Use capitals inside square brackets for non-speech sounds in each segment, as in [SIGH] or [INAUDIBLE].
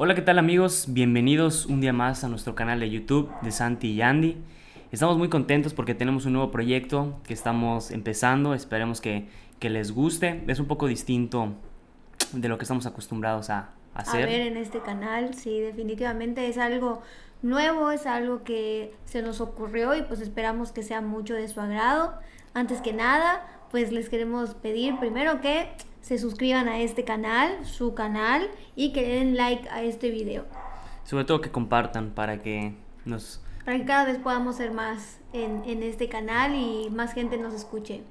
Hola, ¿qué tal amigos? Bienvenidos un día más a nuestro canal de YouTube de Santi y Andy. Estamos muy contentos porque tenemos un nuevo proyecto que estamos empezando. Esperemos que, que les guste. Es un poco distinto de lo que estamos acostumbrados a, hacer. A ver en este canal, sí, definitivamente es algo nuevo, es algo que se nos ocurrió y pues esperamos que sea mucho de su agrado. Antes que nada, pues les queremos pedir primero que se suscriban a este canal, su canal, y que den like a este video. Sobre todo que compartan para que nos... Para que cada vez podamos ser más en, en este canal y más gente nos escuche.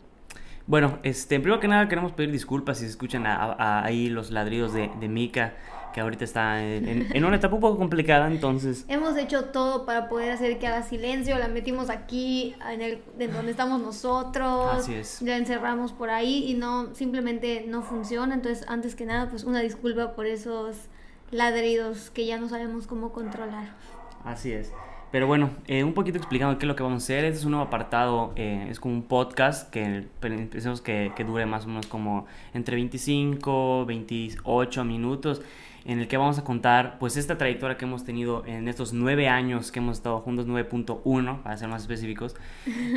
Bueno, este, primero que nada queremos pedir disculpas si se escuchan ahí los ladridos de, de Mika que ahorita está en, una etapa un poco complicada, entonces... [LAUGHS] Hemos hecho todo para poder hacer que haga silencio, la metimos aquí, en, el, en donde estamos nosotros, Así es. la encerramos por ahí y no, simplemente no funciona, entonces antes que nada, pues una disculpa por esos ladridos que ya no sabemos cómo controlar. Así es. Pero bueno, eh, un poquito explicando qué es lo que vamos a hacer. Este es un nuevo apartado, eh, es como un podcast que pensamos que, que, dure más o menos como entre 25, 28 minutos, en el que vamos a contar pues esta trayectoria que hemos tenido en estos nueve años que hemos estado juntos, 9.1 para ser más específicos,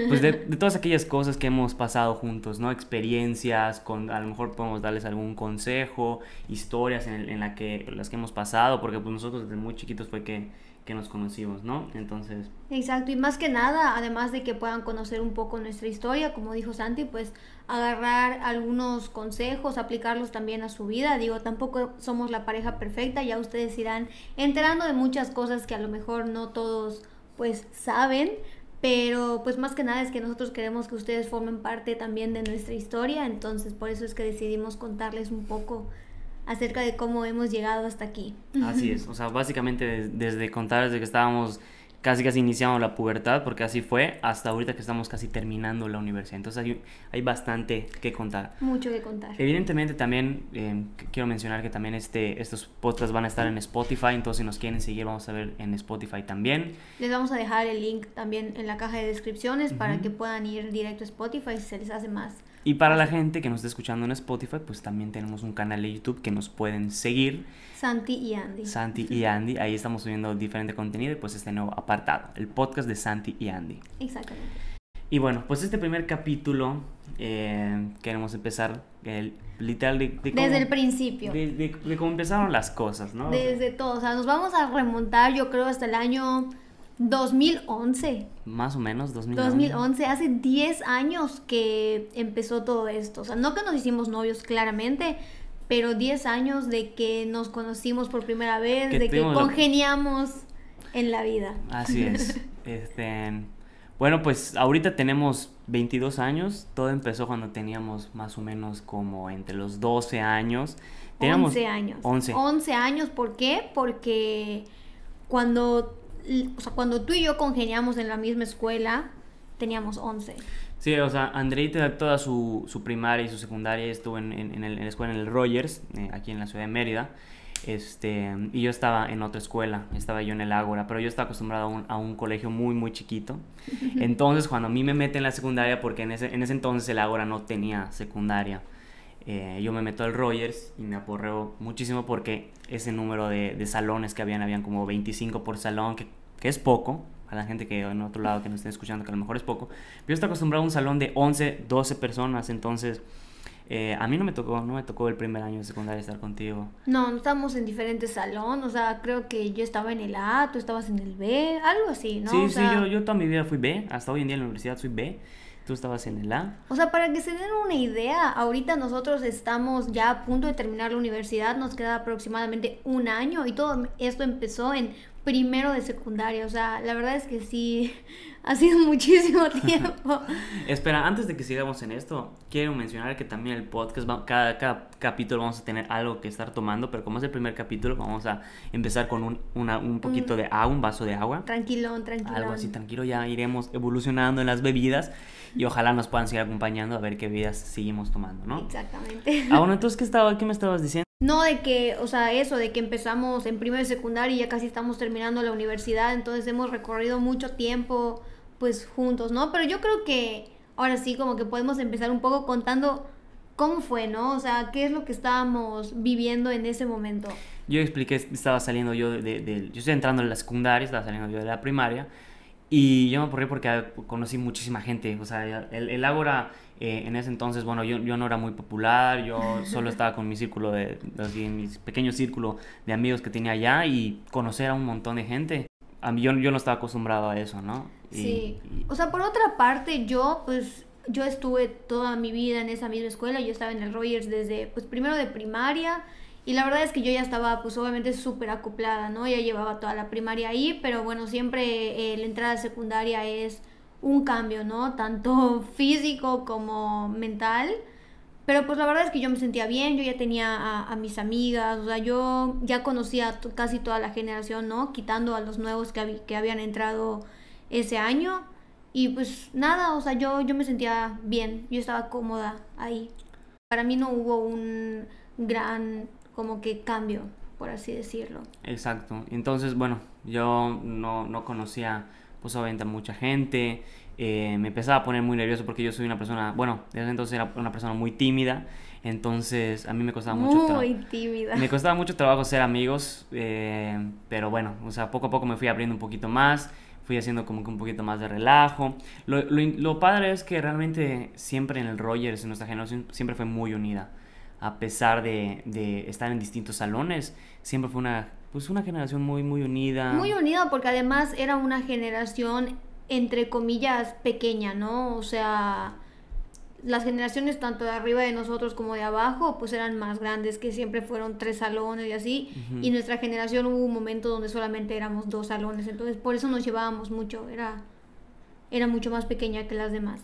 pues de, de, todas aquellas cosas que hemos pasado juntos, ¿no? Experiencias, con, a lo mejor podemos darles algún consejo, historias en, en la que, las que hemos pasado, porque pues nosotros desde muy chiquitos fue que que nos conocimos, ¿no? Entonces... Exacto, y más que nada, además de que puedan conocer un poco nuestra historia, como dijo Santi, pues agarrar algunos consejos, aplicarlos también a su vida. Digo, tampoco somos la pareja perfecta, ya ustedes irán enterando de muchas cosas que a lo mejor no todos pues saben, pero pues más que nada es que nosotros queremos que ustedes formen parte también de nuestra historia, entonces por eso es que decidimos contarles un poco acerca de cómo hemos llegado hasta aquí. Así es, o sea, básicamente desde, desde que estábamos casi casi iniciando la pubertad, porque así fue, hasta ahorita que estamos casi terminando la universidad. Entonces hay, hay bastante que contar. Mucho que contar. Evidentemente también eh, quiero mencionar que también este, estos podcasts van a estar en Spotify, entonces si nos quieren seguir vamos a ver en Spotify también. Les vamos a dejar el link también en la caja de descripciones para que puedan ir directo a Spotify si se les hace más y para la gente que nos está escuchando en Spotify, pues también tenemos un canal de YouTube que nos pueden seguir. Santi y Andy. Santi y Andy, ahí estamos subiendo diferente contenido y pues este nuevo apartado, el podcast de Santi y Andy. Exactamente. Y bueno, pues este primer capítulo eh, queremos empezar el, literal de, Desde el principio. De, de, cómo empezaron las cosas, ¿no? Desde todo, o sea, nos vamos a remontar yo creo hasta el año 2011. Más o menos, 2011. 2011, hace 10 años que empezó todo esto. O sea, no que nos hicimos novios claramente, pero 10 años de que nos conocimos por primera vez, de que congeniamos en la vida. Así es. [LAUGHS] este, bueno, pues ahorita tenemos 22 años. Todo empezó cuando teníamos más o menos como entre los 12 años. Teníamos 11 años. 11. 11 años, ¿por qué? Porque cuando o sea, cuando tú y yo congeniamos en la misma escuela, teníamos 11. Sí, o sea, Andreita toda su, su primaria y su secundaria estuvo en, en, el, en, la escuela en el Rogers, eh, aquí en la ciudad de Mérida. Este, y yo estaba en otra escuela, estaba yo en el Ágora, pero yo estaba acostumbrado a un, a un colegio muy, muy chiquito. [LAUGHS] Entonces, cuando a mí me meten en la secundaria, porque en ese, en ese entonces el Ágora no tenía secundaria, eh, yo me meto al Rogers y me aporreo muchísimo porque ese número de, de salones que habían, habían como 25 por salón, que, que, es poco, a la gente que en otro lado que nos estén escuchando, que a lo mejor es poco. Pero yo estoy acostumbrado a un salón de 11, 12 personas, entonces eh, a mí no me tocó, no me tocó el primer año de secundaria estar contigo. No, estamos en diferentes salones, o sea, creo que yo estaba en el A, tú estabas en el B, algo así, ¿no? Sí, o sí, yo, yo toda mi vida fui B, hasta hoy en día en la universidad soy B. Tú estabas en el A. O sea, para que se den una idea, ahorita nosotros estamos ya a punto de terminar la universidad, nos queda aproximadamente un año y todo esto empezó en primero de secundaria. O sea, la verdad es que sí, [LAUGHS] ha sido muchísimo [LAUGHS] tiempo. Espera, antes de que sigamos en esto, quiero mencionar que también el podcast, cada, cada capítulo vamos a tener algo que estar tomando, pero como es el primer capítulo, vamos a empezar con un, una, un poquito de agua, un vaso de agua. Tranquilón, tranquilón. Algo así, tranquilo, ya iremos evolucionando en las bebidas y ojalá nos puedan seguir acompañando a ver qué bebidas seguimos tomando, ¿no? Exactamente. Ah, bueno, [LAUGHS] entonces, ¿qué, estaba, qué me estabas diciendo? No, de que, o sea, eso, de que empezamos en primero y secundaria y ya casi estamos terminando la universidad, entonces hemos recorrido mucho tiempo, pues, juntos, ¿no? Pero yo creo que ahora sí, como que podemos empezar un poco contando cómo fue, ¿no? O sea, qué es lo que estábamos viviendo en ese momento. yo expliqué, estaba saliendo yo de, yo estoy entrando en la secundaria, estaba saliendo yo de la primaria, y yo me aburrí porque conocí muchísima gente, o sea, el, el Ágora eh, en ese entonces, bueno, yo, yo no era muy popular, yo solo [LAUGHS] estaba con mi círculo de, así, mi pequeño círculo de amigos que tenía allá y conocer a un montón de gente. A mí yo, yo no estaba acostumbrado a eso, ¿no? sí. O sea, por otra parte, yo pues yo estuve toda mi vida en esa misma escuela, yo estaba en el Rogers desde, pues primero de primaria, y la verdad es que yo ya estaba, pues obviamente súper acoplada, ¿no? Ya llevaba toda la primaria ahí, pero bueno, siempre eh, la entrada secundaria es un cambio, ¿no? Tanto [LAUGHS] físico como mental. Pero pues la verdad es que yo me sentía bien, yo ya tenía a, mis amigas, o sea, yo ya conocía casi toda la generación, ¿no? Quitando a los nuevos que, que habían entrado ese año. Y pues nada, o sea, yo, yo me sentía bien, yo estaba cómoda ahí. Para mí no hubo un gran como que cambio, por así decirlo. Exacto. Entonces, bueno, yo no, no conocía pues obviamente mucha gente. Eh, me empezaba a poner muy nervioso porque yo soy una persona, bueno, desde entonces era una persona muy tímida. Entonces a mí me costaba mucho Muy tímida. Me costaba mucho trabajo ser amigos, eh, pero bueno, o sea, poco a poco me fui abriendo un poquito más, fui haciendo como que un poquito más de relajo. Lo, lo, lo padre es que realmente siempre en el Rogers, en nuestra generación, siempre fue muy unida. A pesar de, de estar en distintos salones, siempre fue una, pues una generación muy, muy unida. Muy unida porque además era una generación entre comillas pequeña, ¿no? O sea, las generaciones tanto de arriba de nosotros como de abajo, pues eran más grandes, que siempre fueron tres salones y así. Y nuestra generación hubo un momento donde solamente éramos dos salones, entonces por eso nos llevábamos mucho, era, era mucho más pequeña que las demás.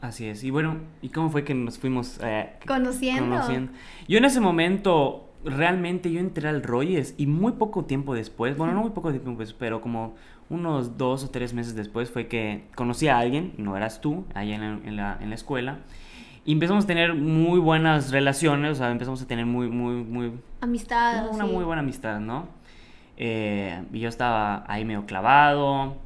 Así es. Y bueno, ¿y cómo fue que nos fuimos eh, conociendo? conociendo? Yo en ese momento realmente yo entré al Royes y muy poco tiempo después, bueno, no muy poco tiempo después, pero como unos dos o tres meses después fue que conocí a alguien, no eras tú, allá en la, en la, escuela, y empezamos a tener muy buenas relaciones, o sea, empezamos a tener muy, muy, muy... Amistad. Una muy buena amistad, ¿no? Eh, y yo estaba ahí medio clavado.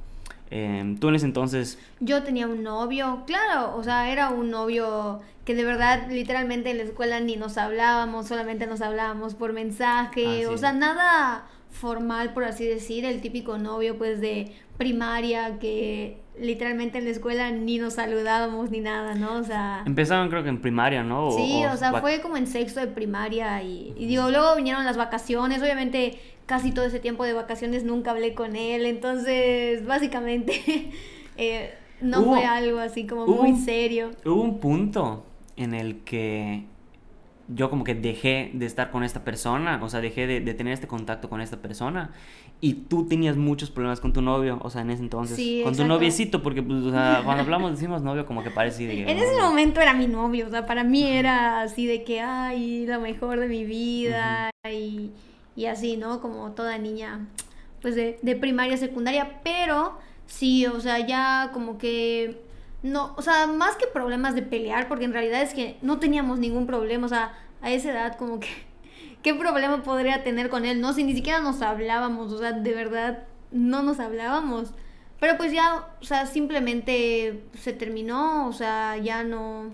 Eh, tú en ese entonces... Yo tenía un novio, claro, o sea, era un novio que de verdad literalmente en la escuela ni nos hablábamos, solamente nos hablábamos por mensaje, ah, o sea, nada formal, por así decir, el típico novio pues de primaria que literalmente en la escuela ni nos saludábamos ni nada, ¿no? O sea... Empezaron creo que en primaria, ¿no? sí, o, sea, fue como en sexto de primaria y, y, digo, luego vinieron las vacaciones, obviamente casi todo ese tiempo de vacaciones nunca hablé con él, entonces básicamente [LAUGHS] eh, no fue algo así como muy serio. Hubo un punto en el que yo como que dejé de estar con esta persona, o sea, dejé de, tener este contacto con esta persona. Y tú tenías muchos problemas con tu novio, o sea, en ese entonces, con tu noviecito, porque pues, o sea, [LAUGHS] cuando hablamos decimos novio como que parece de En ese momento era mi novio, o sea, para mí era así de que, ay, lo mejor de mi vida y, y, así, ¿no? Como toda niña, pues de, de primaria, secundaria, pero sí, o sea, ya como que no, o sea, más que problemas de pelear, porque en realidad es que no teníamos ningún problema, o sea, a esa edad como que, [LAUGHS] ¿qué problema podría tener con él? No, si ni siquiera nos hablábamos, o sea, de verdad no nos hablábamos. Pero pues ya, o sea, simplemente se terminó, o sea, ya no...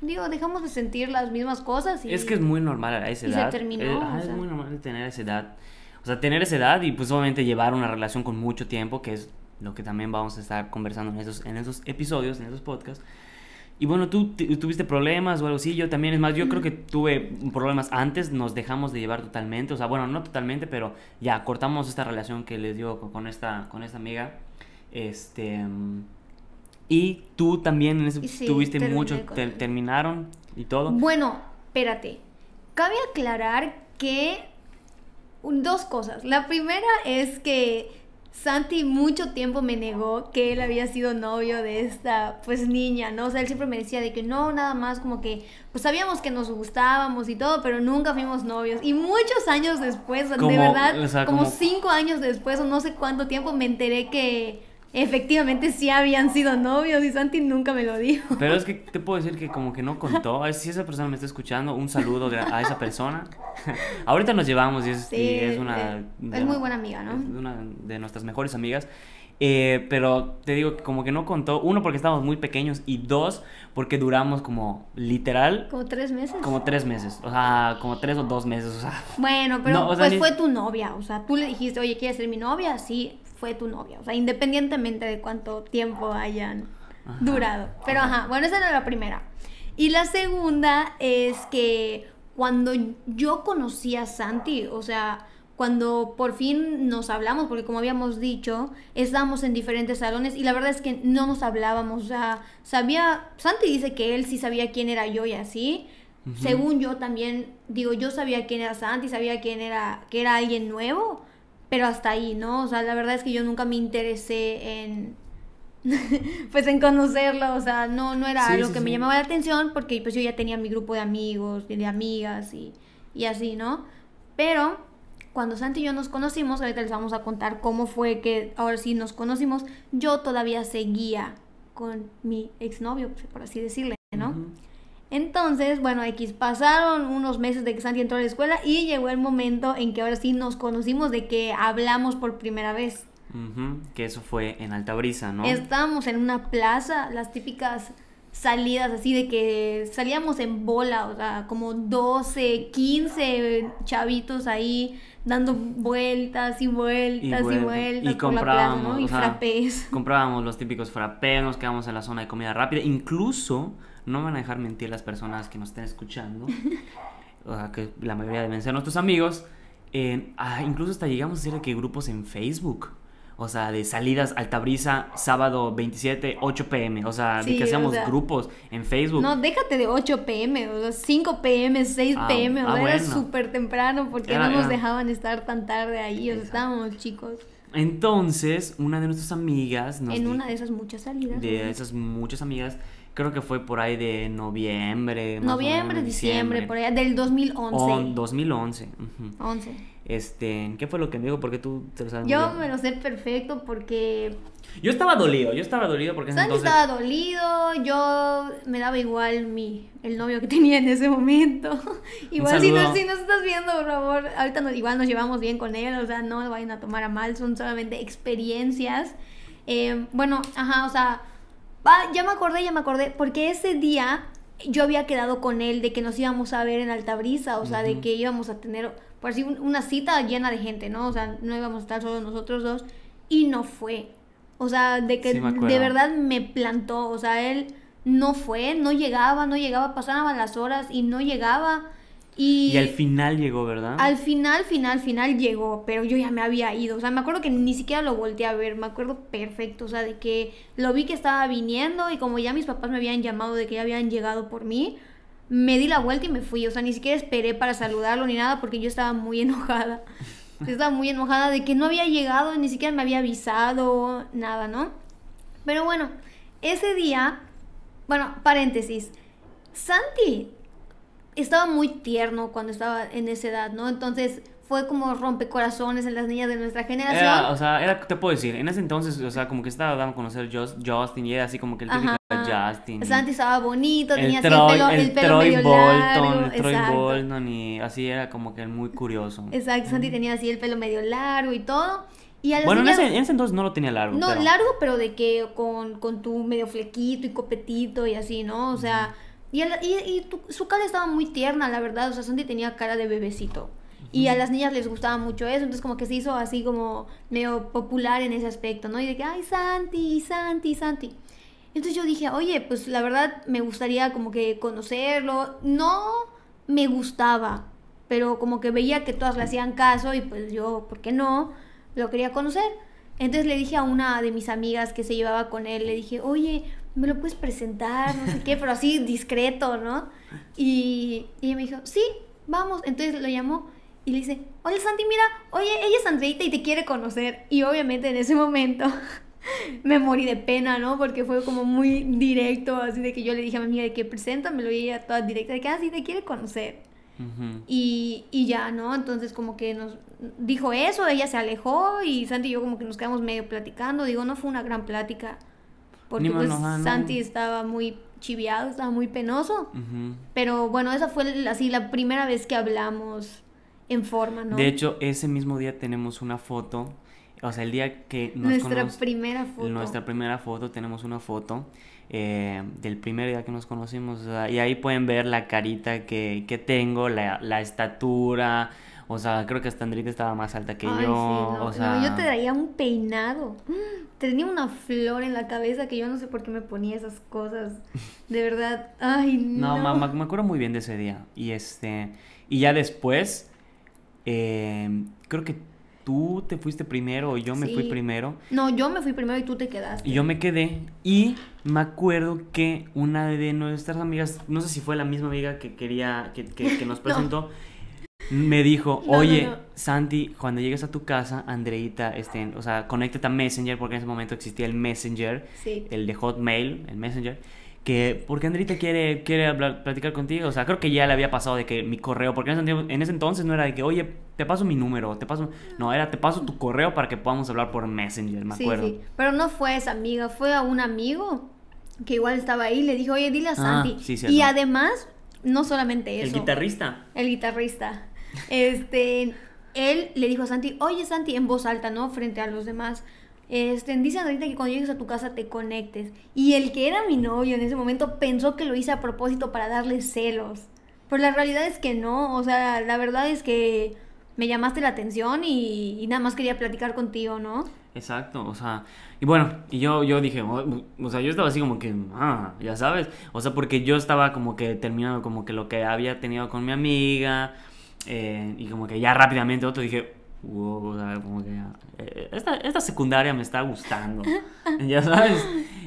Digo, dejamos de sentir las mismas cosas y... Es que es muy normal a esa edad. se terminó. Eh, es muy normal tener esa edad. O sea, tener esa edad y pues obviamente llevar una relación con mucho tiempo, que es lo que también vamos a estar conversando en esos, en esos episodios, en esos podcasts. Y bueno, tú tuviste problemas o algo así, yo también, es más, yo creo que tuve problemas antes, nos dejamos de llevar totalmente, o sea, bueno, no totalmente, pero ya cortamos esta relación que les dio con esta, con esta amiga. Este. Y tú también tuviste mucho, terminaron y todo. Bueno, espérate. Cabe aclarar que dos cosas. La primera es que Santi mucho tiempo me negó que él había sido novio de esta pues niña, ¿no? O sea, él siempre me decía de que no, nada más como que pues sabíamos que nos gustábamos y todo, pero nunca fuimos novios. Y muchos años después, de verdad, como, como cinco años después o no sé cuánto tiempo me enteré que efectivamente sí habían sido novios y Santi nunca me lo dijo. Pero es que [LAUGHS] te puedo decir que como que no contó. Si esa persona me está escuchando, un saludo a esa persona. [LAUGHS] Ahorita nos llevamos y es, una... es muy buena amiga, ¿no? Es una de nuestras mejores amigas. Eh, pero te digo que como que no contó, uno porque estábamos muy pequeños y dos porque duramos como literal... Como tres meses. Como tres meses, o sea, como tres o dos meses, o sea... Bueno, pero pues fue tu novia, o sea, tú le dijiste, oye, ¿quieres ser mi novia? Sí, fue tu novia, o sea, independientemente de cuánto tiempo hayan durado. Pero ajá, bueno, esa era la primera. Y la segunda es que cuando yo conocí a Santi, o sea, cuando por fin nos hablamos, porque como habíamos dicho, estábamos en diferentes salones y la verdad es que no nos hablábamos, o sea, sabía, Santi dice que él sí sabía quién era yo y así, según yo también, digo, yo sabía quién era Santi, sabía quién era, que era alguien nuevo, pero hasta ahí, ¿no? O sea, la verdad es que yo nunca me interesé en, [LAUGHS] pues en conocerlo, o sea, no, no era algo que me llamaba la atención porque pues yo ya tenía mi grupo de amigos, de amigas y, y así, ¿no? Pero cuando Santi y yo nos conocimos, ahorita les vamos a contar cómo fue que ahora sí nos conocimos, yo todavía seguía con mi exnovio, por así decirle, ¿no? Entonces, bueno, X pasaron unos meses de que Santi entró a la escuela y llegó el momento en que ahora sí nos conocimos, de que hablamos por primera vez. Que eso fue en Altabrisa, ¿no? Estábamos en una plaza, las típicas salidas así de que salíamos en bola, o sea, como 12, 15 chavitos ahí dando vueltas y vueltas y, vueltas y por la plaza, ¿no? Y frappés. [LAUGHS] Comprábamos los típicos frappés, nos quedamos en la zona de comida rápida, incluso no me van a dejar mentir las personas que nos estén escuchando, [LAUGHS] o sea, que la mayoría deben ser nuestros amigos, ah, incluso hasta llegamos a hacer que grupos en Facebook. O sea, de salidas Altabrisa, sábado 27, 8 pm. O sea, de que hacíamos grupos en Facebook. No, déjate de 8 pm, o sea, 5 pm, 6 pm. o sea, era súper temprano porque no nos dejaban estar tan tarde ahí. O sea, estábamos chicos. Entonces, una de nuestras amigas. en una de esas muchas salidas. De esas muchas amigas. Creo que fue por ahí de noviembre. Noviembre, diciembre, por allá, del 2011. 2011. 11. Este, ¿qué fue lo que me dijo? Porque tú te lo sabes. Yo me lo sé perfecto porque... Yo estaba dolido, yo estaba dolido porque Santi entonces... estaba dolido, yo me daba igual mi, el novio que tenía en ese momento. [LAUGHS] igual si no, si nos estás viendo, por favor, ahorita nos, igual nos llevamos bien con él, o sea, no lo vayan a tomar a mal, son solamente experiencias. Eh, bueno, ajá, o sea, ya me acordé, ya me acordé, porque ese día yo había quedado con él de que nos íbamos a ver en Altabrisa, o sea, de que íbamos a tener por así, una cita llena de gente, ¿no? O sea, no íbamos a estar solo nosotros dos. Y no fue. O sea, de que de verdad me plantó. O sea, él no fue, no llegaba, no llegaba, pasaban las horas y no llegaba. Y, y, al final llegó, ¿verdad? Al final, final, final llegó, pero yo ya me había ido. O sea, me acuerdo que ni siquiera lo volteé a ver, me acuerdo perfecto. O sea, de que lo vi que estaba viniendo y como ya mis papás me habían llamado de que ya habían llegado por mí, me di la vuelta y me fui. O sea, ni siquiera esperé para saludarlo ni nada porque yo estaba muy [LAUGHS] enojada. estaba muy enojada de que no había llegado, ni siquiera me había avisado, nada, ¿no? Pero bueno, ese día, bueno, paréntesis, Santi estaba muy tierno cuando estaba en esa edad, ¿no? Entonces fue como rompecorazones en las niñas de nuestra generación. o sea, era, te puedo decir, en ese entonces, o sea, como que estaba dando a conocer Justin y era así como que el típico Justin. Santi estaba bonito, tenía así el pelo, el, pelo medio largo. El Troy Bolton y así era como que muy curioso. Exacto, Santi tenía así el pelo medio largo y todo. Y bueno, en, ese, en, ese, entonces no lo tenía largo. No, largo, pero de que con, con, tu medio flequito y copetito y así, ¿no? O sea, y, y, su cara estaba muy tierna, la verdad. O sea, Santi tenía cara de bebecito. Y a las niñas les gustaba mucho eso, entonces como que se hizo así como medio popular en ese aspecto, ¿no? Y de que, ay, Santi, Santi, Santi. Entonces yo dije, oye, pues la verdad me gustaría como que conocerlo. No me gustaba, pero como que veía que todas le hacían caso y pues yo, ¿por qué no? Lo quería conocer. Entonces le dije a una de mis amigas que se llevaba con él, le dije, oye, ¿me lo puedes presentar? No sé qué, pero así discreto, ¿no? Y, y ella me dijo, sí, vamos. Entonces lo llamó y le dice, hola Santi, mira, oye, ella es Andreita y te quiere conocer. Y obviamente en ese momento [LAUGHS] me morí de pena, ¿no? Porque fue como muy directo, así de que yo le dije a mi amiga de que preséntamelo y ella toda directa, de que así ah, te quiere conocer. y, y ya, ¿no? Entonces como que nos dijo eso, ella se alejó y Santi y yo como que nos quedamos medio platicando. Digo, no fue una gran plática. Porque pues Santi estaba muy chiviado, estaba muy penoso. Pero bueno, esa fue así la primera vez que hablamos en forma, ¿no? De hecho, ese mismo día tenemos una foto o sea, el día que nos Nuestra primera foto. Nuestra primera foto, tenemos una foto eh, del primer día que nos conocimos. o sea, y ahí pueden ver la carita que, que tengo, la, la estatura. O sea, creo que hasta Andrita estaba más alta que Ay, yo. sí, no, o no, sea, yo te daría un peinado. [GASPS] Tenía una flor en la cabeza que yo no sé por qué me ponía esas cosas. De verdad. Ay, [LAUGHS] no. No, ma- ma- me acuerdo muy bien de ese día. Y este. Y ya después. Eh, creo que tú te fuiste primero o yo me fui primero. No, yo me fui primero y tú te quedaste. Y yo me quedé. Y me acuerdo que una de nuestras amigas, no sé si fue la misma amiga que quería, que, que- que nos [LAUGHS] No. presentó, me dijo, no, oye, no. Santi, cuando llegues a tu casa, Andreita, este, o sea, conéctate a Messenger, porque en ese momento existía el Messenger, Sí. el de Hotmail, el Messenger, que porque Andreita quiere, quiere hablar, platicar contigo, o sea, creo que ya le había pasado de que mi correo, porque en ese, tiempo- en ese entonces no era de que, oye, te paso mi número, te paso, no, era te paso tu correo para que podamos hablar por Messenger, me Sí, acuerdo. sí. Pero no fue esa amiga, fue a un amigo que igual estaba ahí. Le dijo, oye, dile a Ah, Santi. sí, y además, no solamente eso. El guitarrista. el guitarrista. Este, él le dijo a Santi, oye Santi, en voz alta, ¿no? Frente a los demás. Este, dice ahorita que cuando llegues a tu casa te conectes. Y el que era mi novio en ese momento pensó que lo hice a propósito para darle celos. Pero la realidad es que no. O sea, la verdad es que me llamaste la atención y, nada más quería platicar contigo, ¿no? Exacto, o sea, y bueno, y yo, yo dije, o, o sea, yo estaba así como que, ah, ya sabes, o sea, porque yo estaba como que terminando como que lo que había tenido con mi amiga, eh, y como que ya rápidamente otro dije, wow, o sea, como que ya, eh, esta, esta secundaria me está gustando, [LAUGHS] ya sabes,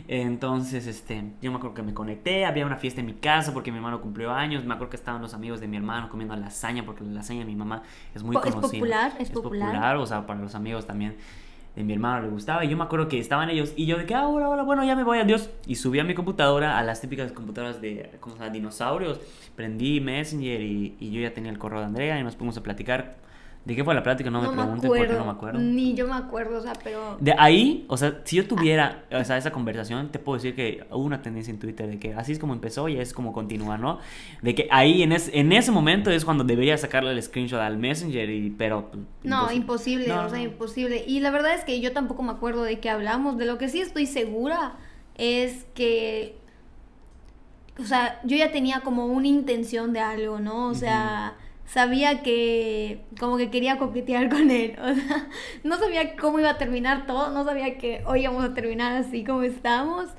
entonces, este, yo me acuerdo que me conecté, había una fiesta en mi casa porque mi hermano cumplió años, me acuerdo que estaban los amigos de mi hermano comiendo lasaña, porque la lasaña de mi mamá es muy Po- es conocida. popular, es popular. o sea, para los amigos también de mi hermano le gustaba. Y yo me acuerdo que estaban ellos y yo de que, ah, hola, hola, bueno, ya me voy, adiós. Y subí a mi computadora, a las típicas computadoras de, ¿cómo se llama? Dinosaurios. Prendí Messenger y, y yo ya tenía el correo de Andrea y nos pusimos a platicar. ¿De qué fue la plática? No, me pregunten porque no me acuerdo. Ni yo me acuerdo, o sea, pero... De ahí, o sea, si yo tuviera o sea, esa conversación, te puedo decir que hubo una tendencia en Twitter de que así es como empezó y es como continúa, ¿no? De que ahí en, es- en ese momento es cuando debería sacarle el screenshot al Messenger, y, pero... pues, No, imposible, No, o sea, imposible. Y la verdad es que yo tampoco me acuerdo de qué hablamos. De lo que sí estoy segura es que, o sea, yo ya tenía como una intención de algo, ¿no? O sea, sabía que como que quería coquetear con él. [LAUGHS] O sea, no sabía cómo iba a terminar todo, no sabía que hoy íbamos a terminar así como estamos.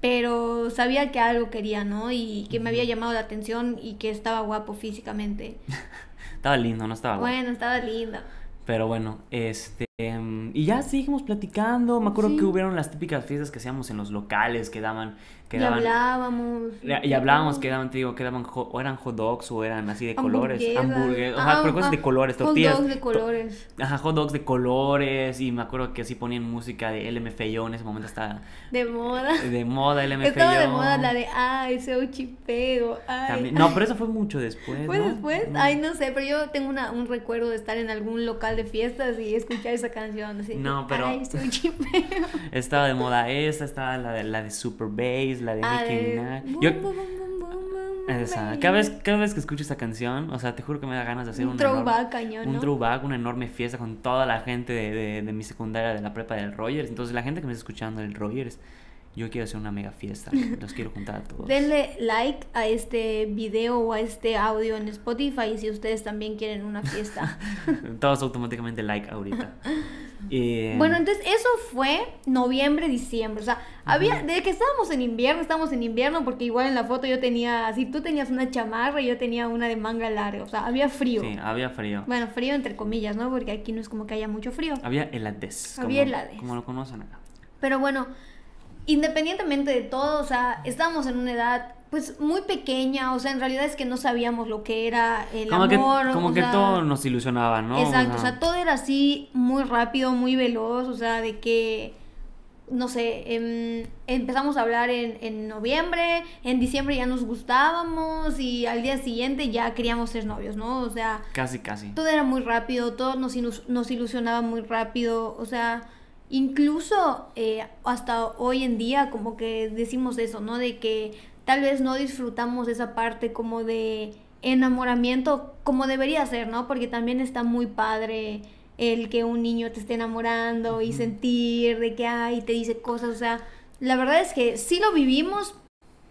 Pero sabía que algo quería, ¿no? Y que me había llamado la atención y que estaba guapo físicamente. [LAUGHS] Estaba lindo, no estaba guapo. Bueno, estaba lindo. Pero bueno, este... em, y ya seguimos platicando. Me acuerdo Sí. que hubieron las típicas fiestas que hacíamos en los locales que daban... Que y daban hablábamos. y hablábamos que daban, te digo, que daban, o eran hot dogs o eran así de colores, Hamburguesas. Ah, pero cosas ah, de colores, hot dogs de colores. Ajá, hot dogs de colores y me acuerdo que así ponían música de LMFAO, en ese momento estaba De moda. [LAUGHS] de moda LMFAO. Estaba de moda la de ay, soy chipeo. Ay. También- No, pero eso fue mucho después, [LAUGHS] ¿Fue ¿no? después? Ay, no sé, pero yo tengo una, un recuerdo de estar en algún local de fiestas y escuchar esa canción. Así, No, pero- Ay. [LAUGHS] Estaba de moda esa, estaba la de, la de Super Bass, la de Ah, Nicki Minaj. Yo, esa, cada vez, cada vez que escucho esa canción, o sea, te juro que me da ganas de hacer Un un throwback cañón, un ¿no? throwback, una enorme fiesta con toda la gente de, de, de mi secundaria, de la prepa del Rogers. Entonces, la gente que me está escuchando del Rogers, yo quiero hacer una mega fiesta. [LAUGHS] Los quiero juntar a todos. Denle like a este video o a este audio en Spotify si ustedes también quieren una fiesta. [LAUGHS] Todos automáticamente like ahorita. [LAUGHS] Eh, Bueno, entonces eso fue noviembre, diciembre. O sea, había, desde que estábamos en invierno, estábamos en invierno, porque igual en la foto yo tenía, así tú tenías una chamarra y yo tenía una de manga larga. O sea, había frío. Sí, había frío. Bueno, frío entre comillas, ¿no? Porque aquí no es como que haya mucho frío. Había helades. Había como, helades. Como lo conocen acá. Pero bueno, independientemente de todo, o sea, estábamos en una edad pues muy pequeña, o sea, en realidad es que no sabíamos lo que era el Como que, amor. como o que sea, todo nos ilusionaba, ¿no? Exacto, o sea, todo era así muy rápido, muy veloz, o sea, de que, no sé, em, empezamos a hablar en, en noviembre, en diciembre ya nos gustábamos y al día siguiente ya queríamos ser novios, ¿no? O sea, Casi, casi. todo era muy rápido, todo nos, ilus- nos ilusionaba muy rápido, o sea, incluso eh, hasta hoy en día como que decimos eso, ¿no? De que tal vez no disfrutamos esa parte como de enamoramiento como debería ser, ¿no? Porque también está muy padre el que un niño te esté enamorando y sentir de que ay, te dice cosas, o sea, la verdad es que sí lo vivimos,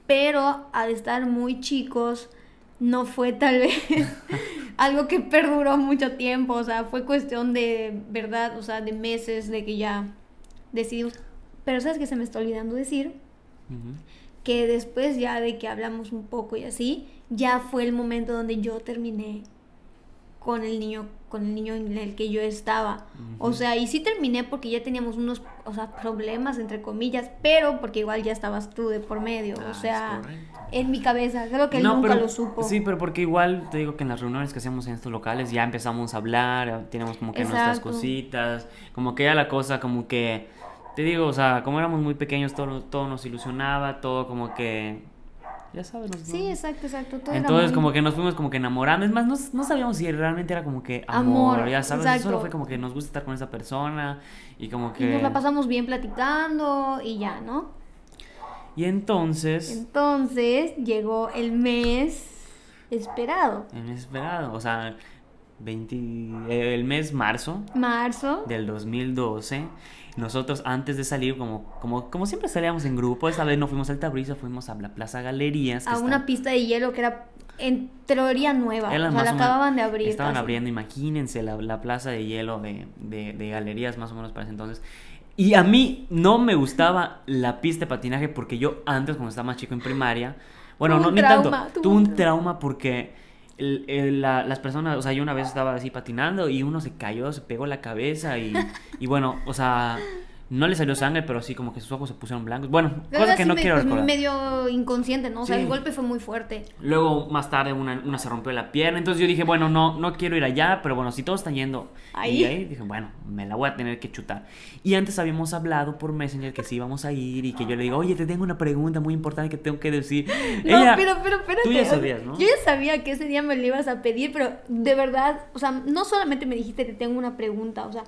pero al estar muy chicos no fue tal vez [LAUGHS] algo que [LAUGHS] perduró mucho tiempo, o sea, fue cuestión de verdad, o sea, de meses de que ya decidimos. Pero sabes que se me está olvidando decir que después ya de que hablamos un poco y así, ya fue el momento donde yo terminé con el niño con el niño en el que yo estaba. O sea, y sí terminé porque ya teníamos unos, o sea, problemas entre comillas, pero porque igual ya estabas tú de por medio, o ah, sea, en mi cabeza, creo que él nunca lo supo. Sí, pero porque igual te digo que en las reuniones que hacemos en estos locales ya empezamos a hablar, tenemos como que nuestras cositas, como que ya la cosa como que te digo, o sea, como éramos muy pequeños todo todo nos ilusionaba, todo como que ya sabes. sí, exacto, exacto. Entonces, como que nos fuimos como que enamorando. Es más, no, no sabíamos si realmente era como que amor, ya sabes. Solo fue como que nos gusta estar con esa persona y como que. Y nos la pasamos bien platicando y ya, ¿no? Y entonces. Entonces llegó el mes esperado. El mes esperado, o sea, 20, el mes marzo. Marzo. Del 2012 nosotros antes de salir, como, como, como siempre salíamos en grupo, esta vez no fuimos a Altabrisa, fuimos a la Plaza Galerías. A una pista de hielo que era en teoría nueva, o sea, la acababan de abrir. Estaban abriendo, imagínense, la, la, plaza de hielo de, de, de, galerías más o menos para ese entonces. Y a mí no me gustaba la pista de patinaje porque yo antes, cuando estaba más chico en primaria, bueno, no, ni tanto, tuve un trauma porque las personas, o sea, yo una vez estaba así patinando y uno se cayó, se pegó la cabeza y, y bueno, o sea, no le salió sangre, pero sí como que sus ojos se pusieron blancos. Bueno, cosa que no quiero recordar. medio inconsciente, ¿no? O sea, el golpe fue muy fuerte. Luego, más tarde, una, una, se rompió la pierna. Entonces yo dije, bueno, no, no quiero ir allá, pero bueno, si todos están yendo ahí, ahí dije, bueno, me la voy a tener que chutar. Y antes habíamos hablado por Messenger que sí íbamos a ir y que yo le digo, oye, te tengo una pregunta muy importante que tengo que decir. No, pero, pero, espérate. Tú ya sabías, ¿no? Yo ya sabía que ese día me lo ibas a pedir, pero de verdad, o sea, no solamente me dijiste, te tengo una pregunta, o sea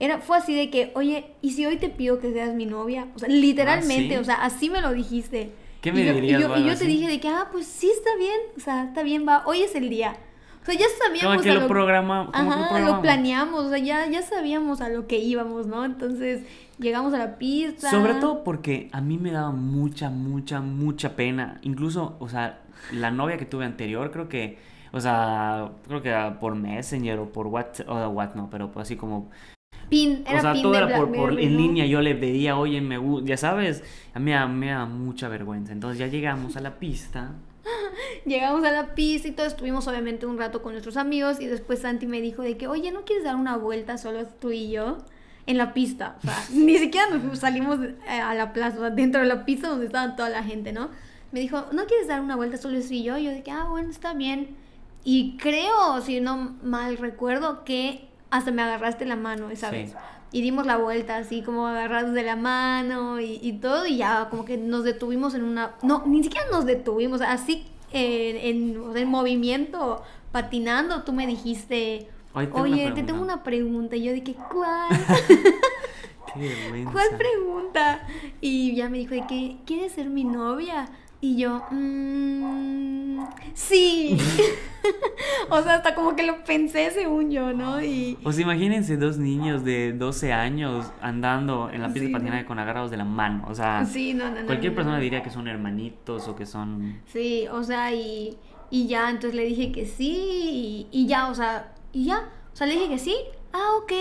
era, fue así de que, oye, ¿y si hoy te pido que seas mi novia? O sea, literalmente, ah, o sea, así me lo dijiste. ¿Qué me y dirías? Yo, y yo, te dije de que, ah, pues sí está bien, o sea, está bien, va, hoy es el día. O sea, ya sabíamos. Como que lo, programa, ajá, lo, planeamos, o sea, ya, ya sabíamos a lo que íbamos, ¿no? Entonces, llegamos a la pista. Sobre todo porque a mí me daba mucha, mucha, mucha pena. Incluso, o sea, la novia que tuve anterior, creo que, o sea, creo que por Messenger o por WhatsApp, o what no, pero pues así como pin, era o sea, todo era por, por en línea, yo le pedía, oye, me ya sabes, a mí me da mucha vergüenza. Entonces ya llegamos a la pista. [LAUGHS] Llegamos a la pista y todo, estuvimos obviamente un rato con nuestros amigos y después Santi me dijo de que, oye, ¿no quieres dar una vuelta solo tú y yo? En la pista, o sea, [LAUGHS] ni siquiera nos salimos eh, a la plaza, dentro de la pista donde estaban toda la gente, ¿no? Me dijo, ¿no quieres dar una vuelta solo tú y yo? Y yo de que, ah, bueno, está bien. Y creo, si no mal recuerdo, que hasta me agarraste la mano esa vez. Y dimos la vuelta así como agarrados de la mano y, todo y ya como que nos detuvimos en una... No, ni siquiera nos detuvimos, así en, en, movimiento, patinando, tú me dijiste, oye, te tengo una pregunta. Y yo dije, ¿cuál? [LAUGHS] ¿Cuál pregunta? Y ya me dijo, de que, ¿quieres ser mi novia? Y yo, mmm, sí. [LAUGHS] [LAUGHS] o sea, hasta como que lo pensé según yo, ¿no? Y... Pues imagínense dos niños de 12 años andando en la pista de patinaje con agarrados de la mano. O sea, sí, no, no, cualquier persona diría que son hermanitos o que son... Sí, o sea, y, y ya, entonces le dije que sí y, y ya, o sea, y ya. O sea, le dije que sí. Ah, ok.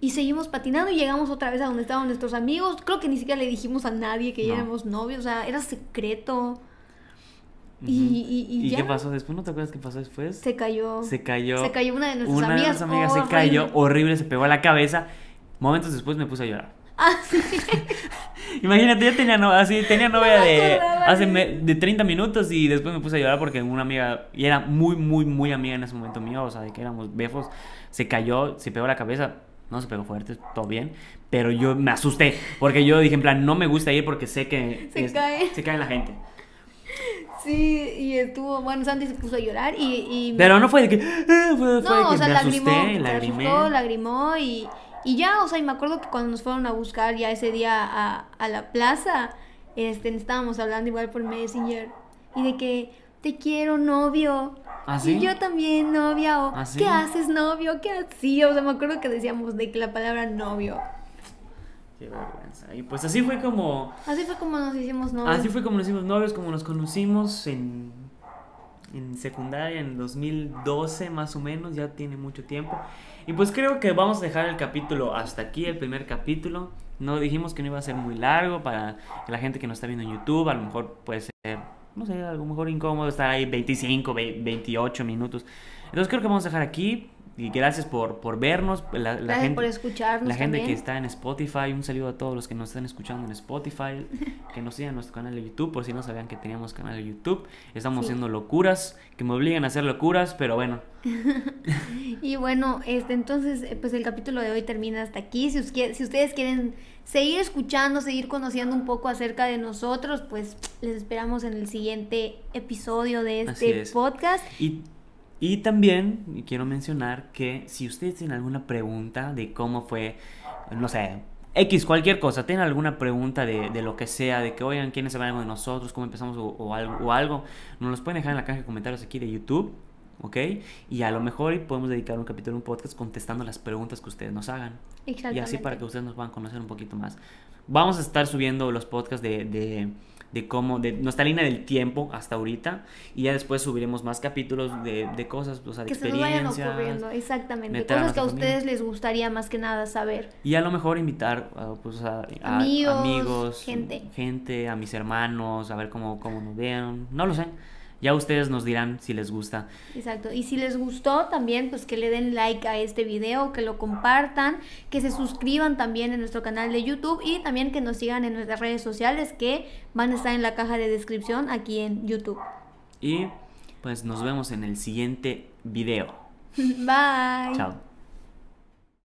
Y seguimos patinando y llegamos otra vez a donde estaban nuestros amigos. Creo que ni siquiera le dijimos a nadie que ya éramos novios, o sea, era secreto. Y, y, qué pasó después? ¿No te acuerdas qué pasó después? Se cayó. Se cayó. Se cayó una de nuestras amigas. Una de nuestras amigas se cayó, horrible, se pegó a la cabeza. Momentos después me puse a llorar. Ah, sí. [LAUGHS] Imagínate, yo tenía, no, así, tenía novia de hace de 30 minutos y después me puse a llorar porque una amiga, y era muy, muy, muy amiga en ese momento mío, o sea, de que éramos befos, se cayó, se pegó a la cabeza no se pegó fuerte, todo bien, pero yo me asusté, porque yo dije, en plan, no me gusta ir porque sé que se, cae. se cae la gente. Sí, y estuvo, bueno, Santi se puso a llorar y... pero no fue de que... Ah", fue, no, o sea, me lagrimó, asusté, lagrimé. Asustó, lagrimó y, y ya, o sea, y me acuerdo que cuando nos fueron a buscar ya ese día a, a la plaza, este, estábamos hablando igual por Messenger y de que te quiero novio ¿Ah, sí? Y yo también, novia, o ¿Ah, sí? ¿qué haces, novio? ¿Qué hacías? O sea, me acuerdo que decíamos de que la palabra novio. Qué vergüenza. Y pues así fue como... Así fue como nos hicimos novios. Así fue como nos hicimos novios, como nos conocimos en, en secundaria, en 2012 más o menos, ya tiene mucho tiempo. Y pues creo que vamos a dejar el capítulo hasta aquí, el primer capítulo. No dijimos que no iba a ser muy largo para la gente que nos está viendo en YouTube, a lo mejor puede ser, no sé, a lo mejor incómodo estar ahí 25, ve- 28 minutos. Entonces creo que vamos a dejar aquí. Y gracias por, por vernos. La, la Gracias gente, por escucharnos la gente que está en Spotify, un saludo a todos los que nos están escuchando en Spotify, [LAUGHS] que nos sigan en nuestro canal de YouTube, por si no sabían que teníamos canal de YouTube. Estamos Sí. haciendo locuras, que me obligan a hacer locuras, pero bueno, [LAUGHS] Y bueno, este, entonces, eh, pues el capítulo de hoy termina hasta aquí. Si, us- quie- si ustedes quieren seguir escuchando, seguir conociendo un poco acerca de nosotros, pues les esperamos en el siguiente episodio de este es. podcast. Y, y también quiero mencionar que si ustedes tienen alguna pregunta de cómo fue, no sé, X, cualquier cosa, tienen alguna pregunta de, de lo que sea, de que oigan quiénes saben algo de nosotros, cómo empezamos o, o algo, o algo, nos los pueden dejar en la caja de comentarios aquí de YouTube. ¿Ok? Y a lo mejor podemos dedicar un capítulo, un podcast contestando las preguntas que ustedes nos hagan. Y así para que ustedes nos puedan conocer un poquito más. Vamos a estar subiendo los podcasts de, de, de cómo, de nuestra línea del tiempo hasta ahorita. Y ya después subiremos más capítulos de, de cosas, o sea, de que se nos vayan experiencias. ocurriendo, exactamente. a Cosas que a ustedes les gustaría más que nada saber. Y a lo mejor invitar a, pues, a, a- Amigos, amigos, gente. gente, a mis hermanos, a ver cómo, cómo nos vean. No lo sé. Ya ustedes nos dirán si les gusta. Exacto. Y si les gustó también, pues que le den like a este video, que lo compartan, que se suscriban también en nuestro canal de YouTube y también que nos sigan en nuestras redes sociales que van a estar en la caja de descripción aquí en YouTube. Y pues nos vemos en el siguiente video. [LAUGHS] Bye. Chao.